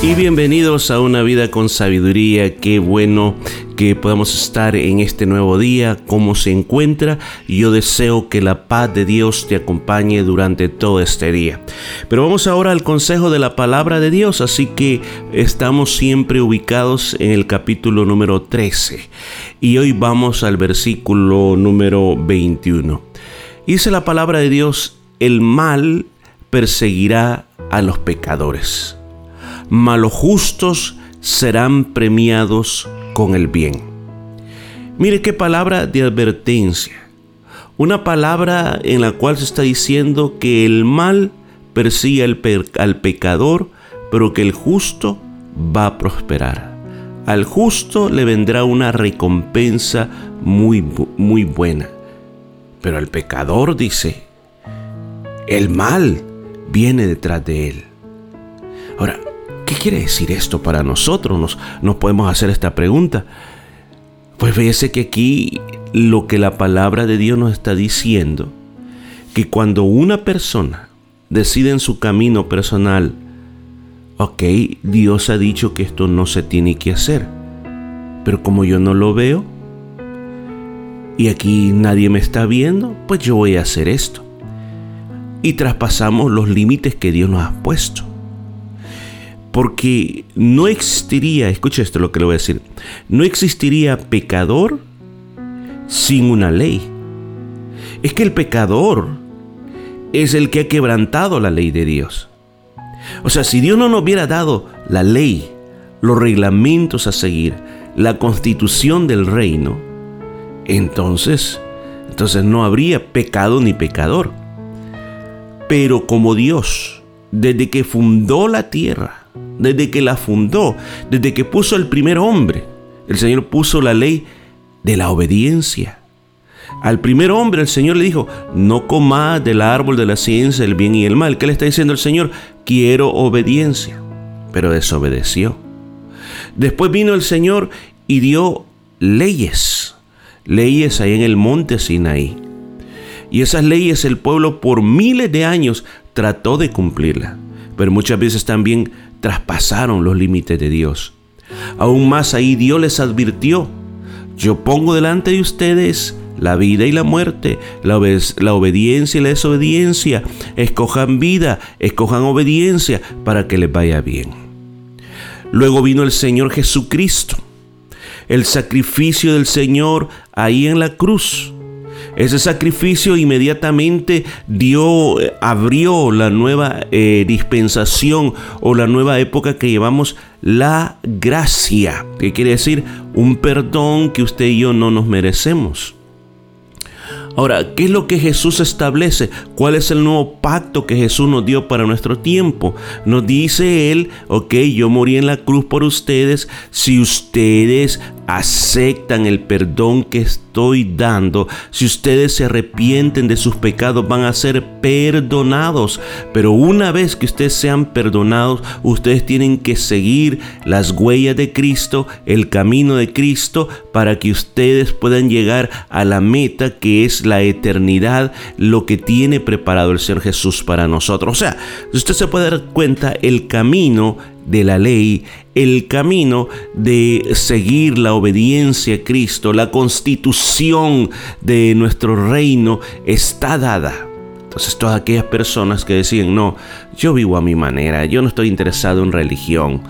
Y bienvenidos a una vida con sabiduría. Qué bueno que podamos estar en este nuevo día. ¿Cómo se encuentra? Yo deseo que la paz de Dios te acompañe durante todo este día. Pero vamos ahora al consejo de la palabra de Dios. Así que estamos siempre ubicados en el capítulo número 13. Y hoy vamos al versículo número 21. Dice la palabra de Dios, el mal perseguirá a los pecadores malos justos serán premiados con el bien. Mire qué palabra de advertencia. Una palabra en la cual se está diciendo que el mal persigue al, al pecador, pero que el justo va a prosperar. Al justo le vendrá una recompensa muy, muy buena. Pero al pecador dice, el mal viene detrás de él. Ahora, ¿Qué quiere decir esto para nosotros? Nos, nos podemos hacer esta pregunta. Pues fíjese que aquí lo que la palabra de Dios nos está diciendo, que cuando una persona decide en su camino personal, ok, Dios ha dicho que esto no se tiene que hacer, pero como yo no lo veo, y aquí nadie me está viendo, pues yo voy a hacer esto. Y traspasamos los límites que Dios nos ha puesto. Porque no existiría, escucha esto lo que le voy a decir, no existiría pecador sin una ley. Es que el pecador es el que ha quebrantado la ley de Dios. O sea, si Dios no nos hubiera dado la ley, los reglamentos a seguir, la constitución del reino, entonces, entonces no habría pecado ni pecador. Pero como Dios, desde que fundó la tierra, desde que la fundó, desde que puso el primer hombre. El Señor puso la ley de la obediencia. Al primer hombre el Señor le dijo, no comas del árbol de la ciencia del bien y el mal. ¿Qué le está diciendo el Señor? Quiero obediencia. Pero desobedeció. Después vino el Señor y dio leyes. Leyes ahí en el monte Sinaí. Y esas leyes el pueblo por miles de años trató de cumplirlas. Pero muchas veces también traspasaron los límites de Dios. Aún más ahí Dios les advirtió, yo pongo delante de ustedes la vida y la muerte, la, la, obediencia y la desobediencia. Escojan vida, escojan obediencia para que les vaya bien. Luego vino el Señor Jesucristo, el sacrificio del Señor ahí en la cruz ese sacrificio inmediatamente dio, eh, abrió la nueva eh, dispensación o la nueva época que llevamos la gracia, que quiere decir un perdón que usted y yo no nos merecemos. Ahora, ¿qué es lo que Jesús establece? ¿Cuál es el nuevo pacto que Jesús nos dio para nuestro tiempo? Nos dice Él, ok, yo morí en la cruz por ustedes. Si ustedes aceptan el perdón que estoy dando, si ustedes se arrepienten de sus pecados, van a ser perdonados. Pero una vez que ustedes sean perdonados, ustedes tienen que seguir las huellas de Cristo, el camino de Cristo, para que ustedes puedan llegar a la meta que es la eternidad, lo que tiene preparado el Señor Jesús para nosotros. O sea, usted se puede dar cuenta, el camino de la ley, el camino de seguir la obediencia a Cristo, la constitución de nuestro reino está dada. Entonces todas aquellas personas que decían, no, yo vivo a mi manera, yo no estoy interesado en religión.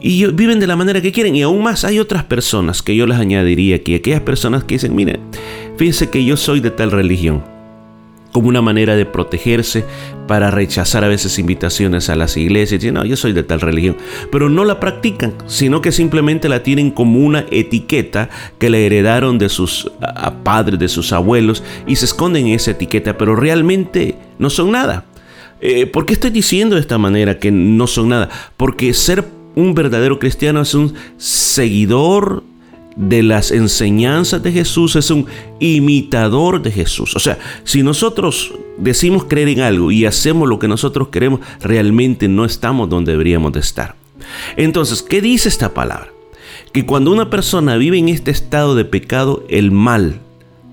Y viven de la manera que quieren. Y aún más hay otras personas que yo les añadiría aquí. Aquellas personas que dicen, mire, fíjense que yo soy de tal religión como una manera de protegerse para rechazar a veces invitaciones a las iglesias. Y no, yo soy de tal religión. Pero no la practican, sino que simplemente la tienen como una etiqueta que le heredaron de sus padres, de sus abuelos, y se esconden en esa etiqueta, pero realmente no son nada. eh, ¿por qué estoy diciendo de esta manera que no son nada? Porque ser un verdadero cristiano es un seguidor de las enseñanzas de Jesús, es un imitador de Jesús. O sea, si nosotros decimos creer en algo y hacemos lo que nosotros queremos, realmente no estamos donde deberíamos de estar. Entonces, ¿qué dice esta palabra? Que cuando una persona vive en este estado de pecado, el mal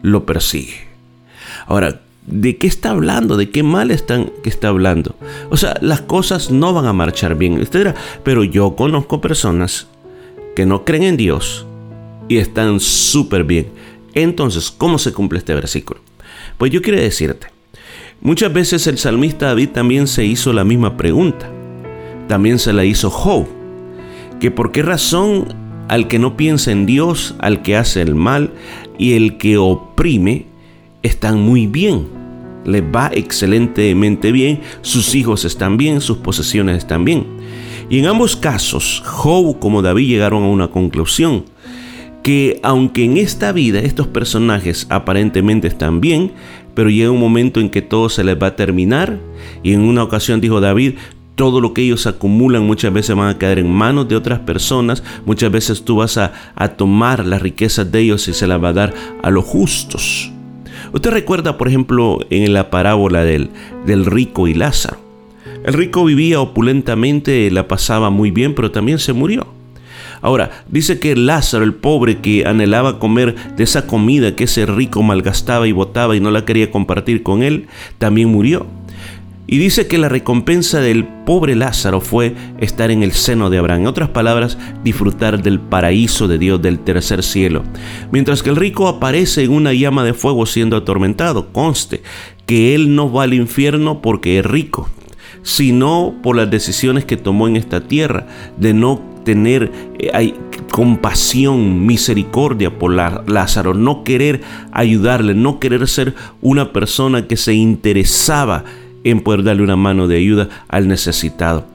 lo persigue. Ahora, ¿de qué está hablando? ¿De qué mal están, que está hablando? O sea, las cosas no van a marchar bien, etc. Pero yo conozco personas que no creen en Dios y están súper bien. Entonces, ¿cómo se cumple este versículo? Pues yo quiero decirte, muchas veces el salmista David también se hizo la misma pregunta. También se la hizo Job, que por qué razón al que no piensa en Dios, al que hace el mal y el que oprime, están muy bien. Les va excelentemente bien, sus hijos están bien, sus posesiones están bien. Y en ambos casos, Job como David llegaron a una conclusión que aunque en esta vida estos personajes aparentemente están bien, pero llega un momento en que todo se les va a terminar y en una ocasión dijo David, todo lo que ellos acumulan muchas veces van a caer en manos de otras personas, muchas veces tú vas a, tomar las riquezas de ellos y se las va a dar a los justos. Usted recuerda, por ejemplo, en la parábola del, del rico y Lázaro. El rico vivía opulentamente, la pasaba muy bien, pero también se murió. Ahora, dice que Lázaro, el pobre que anhelaba comer de esa comida que ese rico malgastaba y botaba y no la quería compartir con él, también murió. Y dice que la recompensa del pobre Lázaro fue estar en el seno de Abraham. En otras palabras, disfrutar del paraíso de Dios del tercer cielo. Mientras que el rico aparece en una llama de fuego siendo atormentado. Conste que él no va al infierno porque es rico, sino por las decisiones que tomó en esta tierra de no tener eh, compasión, misericordia por Lázaro, no querer ayudarle, no querer ser una persona que se interesaba en poder darle una mano de ayuda al necesitado.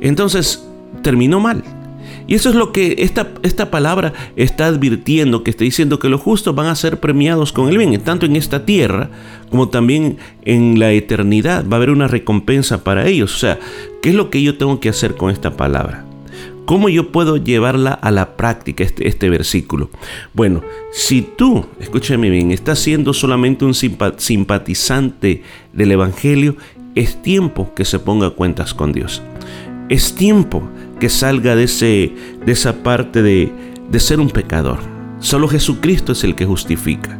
Entonces, terminó mal. Y eso es lo que esta, esta palabra está advirtiendo, que está diciendo que los justos van a ser premiados con el bien, tanto en esta tierra como también en la eternidad. Va a haber una recompensa para ellos. O sea, ¿qué es lo que yo tengo que hacer con esta palabra? ¿Cómo yo puedo llevarla a la práctica, este, este versículo? Bueno, si tú, escúchame bien, estás siendo solamente un simpatizante del Evangelio, es tiempo que se ponga cuentas con Dios. Es tiempo que salga de, ese, de esa parte de, de ser un pecador. Solo Jesucristo es el que justifica.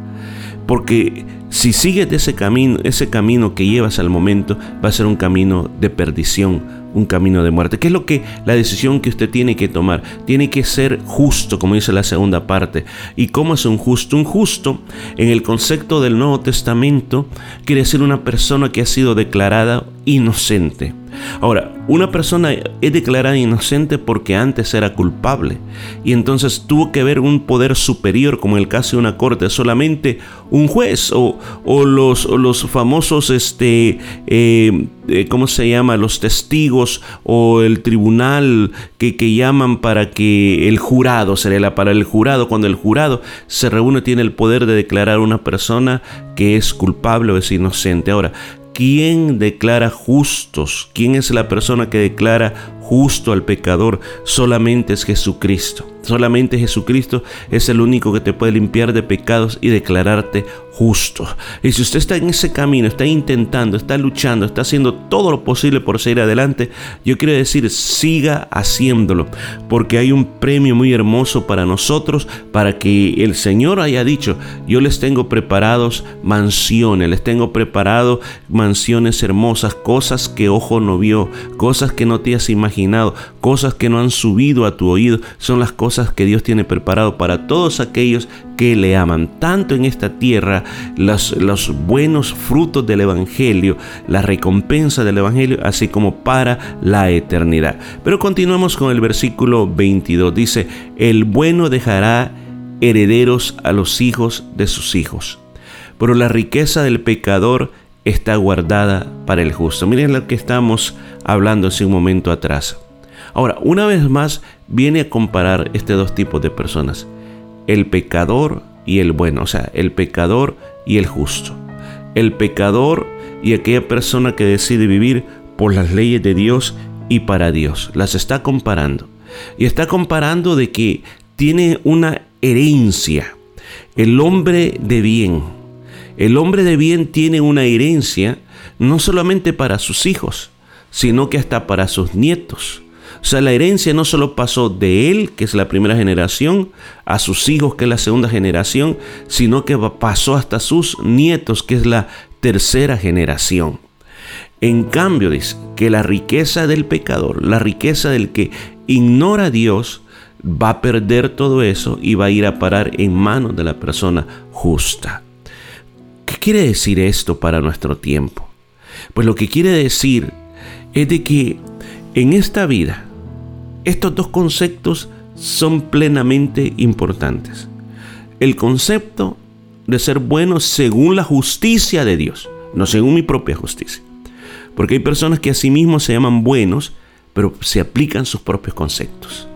Porque si sigues ese camino, ese camino que llevas al momento, va a ser un camino de perdición, un camino de muerte. ¿Qué es lo que la decisión que usted tiene que tomar? Tiene que ser justo, como dice la segunda parte. ¿Y cómo es un justo? Un justo, en el concepto del Nuevo Testamento, quiere decir una persona que ha sido declarada inocente. Ahora, una persona es declarada inocente porque antes era culpable y entonces tuvo que ver un poder superior, como en el caso de una corte, solamente un juez o, los, los, famosos, este, eh, eh, ¿cómo se llama? Los testigos o el tribunal que, que llaman para que el jurado, sería la para el jurado, cuando el jurado se reúne tiene el poder de declarar a una persona que es culpable o es inocente. Ahora, ¿Quién declara justos? ¿Quién es la persona que declara justo al pecador? Solamente es Jesucristo. Solamente Jesucristo es el único que te puede limpiar de pecados y declararte justo. Y si usted está en ese camino, está intentando, está luchando, está haciendo todo lo posible por seguir adelante, yo quiero decir, siga haciéndolo, porque hay un premio muy hermoso para nosotros, para que el Señor haya dicho, yo les tengo preparados mansiones, les tengo preparado mansiones hermosas, cosas que ojo no vio, cosas que no te has imaginado, cosas que no han subido a tu oído, son las cosas que Dios tiene preparado para todos aquellos que le aman, tanto en esta tierra, los, los buenos frutos del Evangelio, la recompensa del Evangelio, así como para la eternidad. Pero continuamos con el versículo 22. Dice, el bueno dejará herederos a los hijos de sus hijos, pero la riqueza del pecador está guardada para el justo. Miren lo que estamos hablando hace un momento atrás. Ahora, una vez más, viene a comparar estos dos tipos de personas el pecador y el bueno, o sea, el pecador y el justo. El pecador y aquella persona que decide vivir por las leyes de Dios y para Dios. Las está comparando. Y está comparando de que tiene una herencia. El hombre de bien. El hombre de bien tiene una herencia no solamente para sus hijos, sino que hasta para sus nietos. O sea, la herencia no solo pasó de él, que es la primera generación, a sus hijos, que es la segunda generación, sino que pasó hasta sus nietos, que es la tercera generación. En cambio, dice que la riqueza del pecador, la riqueza del que ignora a Dios, va a perder todo eso y va a ir a parar en manos de la persona justa. ¿Qué quiere decir esto para nuestro tiempo? Pues lo que quiere decir es de que en esta vida estos dos conceptos son plenamente importantes. El concepto de ser bueno según la justicia de Dios, no según mi propia justicia. Porque hay personas que a sí mismos se llaman buenos, pero se aplican sus propios conceptos.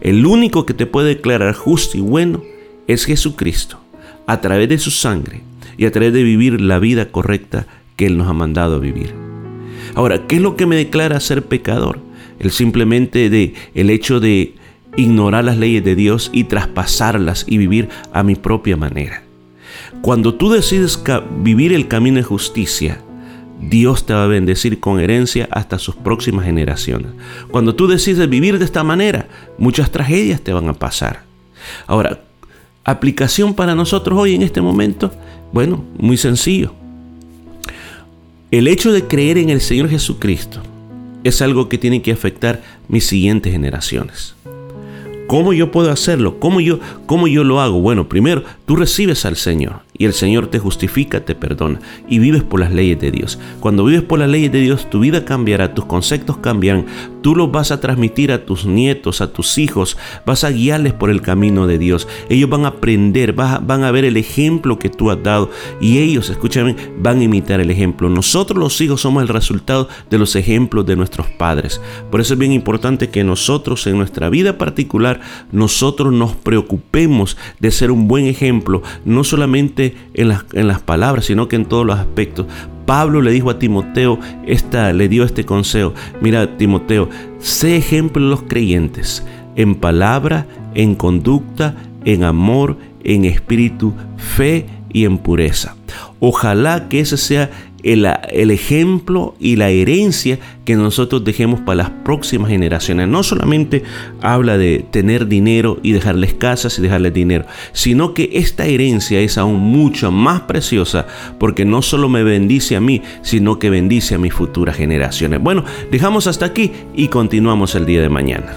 El único que te puede declarar justo y bueno es Jesucristo, a través de su sangre y a través de vivir la vida correcta que Él nos ha mandado a vivir. Ahora, ¿qué es lo que me declara ser pecador? El simplemente de el hecho de ignorar las leyes de Dios y traspasarlas y vivir a mi propia manera. Cuando tú decides vivir el camino de justicia, Dios te va a bendecir con herencia hasta sus próximas generaciones. Cuando tú decides vivir de esta manera, muchas tragedias te van a pasar. Ahora, aplicación para nosotros hoy en este momento, bueno, muy sencillo. El hecho de creer en el Señor Jesucristo es algo que tiene que afectar mis siguientes generaciones. ¿Cómo yo puedo hacerlo? ¿Cómo yo, ¿Cómo yo lo hago? Bueno, primero, tú recibes al Señor y el Señor te justifica, te perdona y vives por las leyes de Dios. Cuando vives por las leyes de Dios, tu vida cambiará, tus conceptos cambiarán, tú los vas a transmitir a tus nietos, a tus hijos, vas a guiarles por el camino de Dios. Ellos van a aprender, van a ver el ejemplo que tú has dado y ellos, escúchame, van a imitar el ejemplo. Nosotros los hijos somos el resultado de los ejemplos de nuestros padres. Por eso es bien importante que nosotros en nuestra vida particular, nosotros nos preocupemos de ser un buen ejemplo, no solamente en las, en las palabras, sino que en todos los aspectos. Pablo le dijo a Timoteo, esta, le dio este consejo. Mira, Timoteo, sé ejemplo de los creyentes en palabra, en conducta, en amor, en espíritu, fe y en pureza. Ojalá que ese sea el, ejemplo y la herencia que nosotros dejemos para las próximas generaciones. No solamente habla de tener dinero y dejarles casas y dejarles dinero, sino que esta herencia es aún mucho más preciosa porque no solo me bendice a mí, sino que bendice a mis futuras generaciones. Bueno, dejamos hasta aquí y continuamos el día de mañana.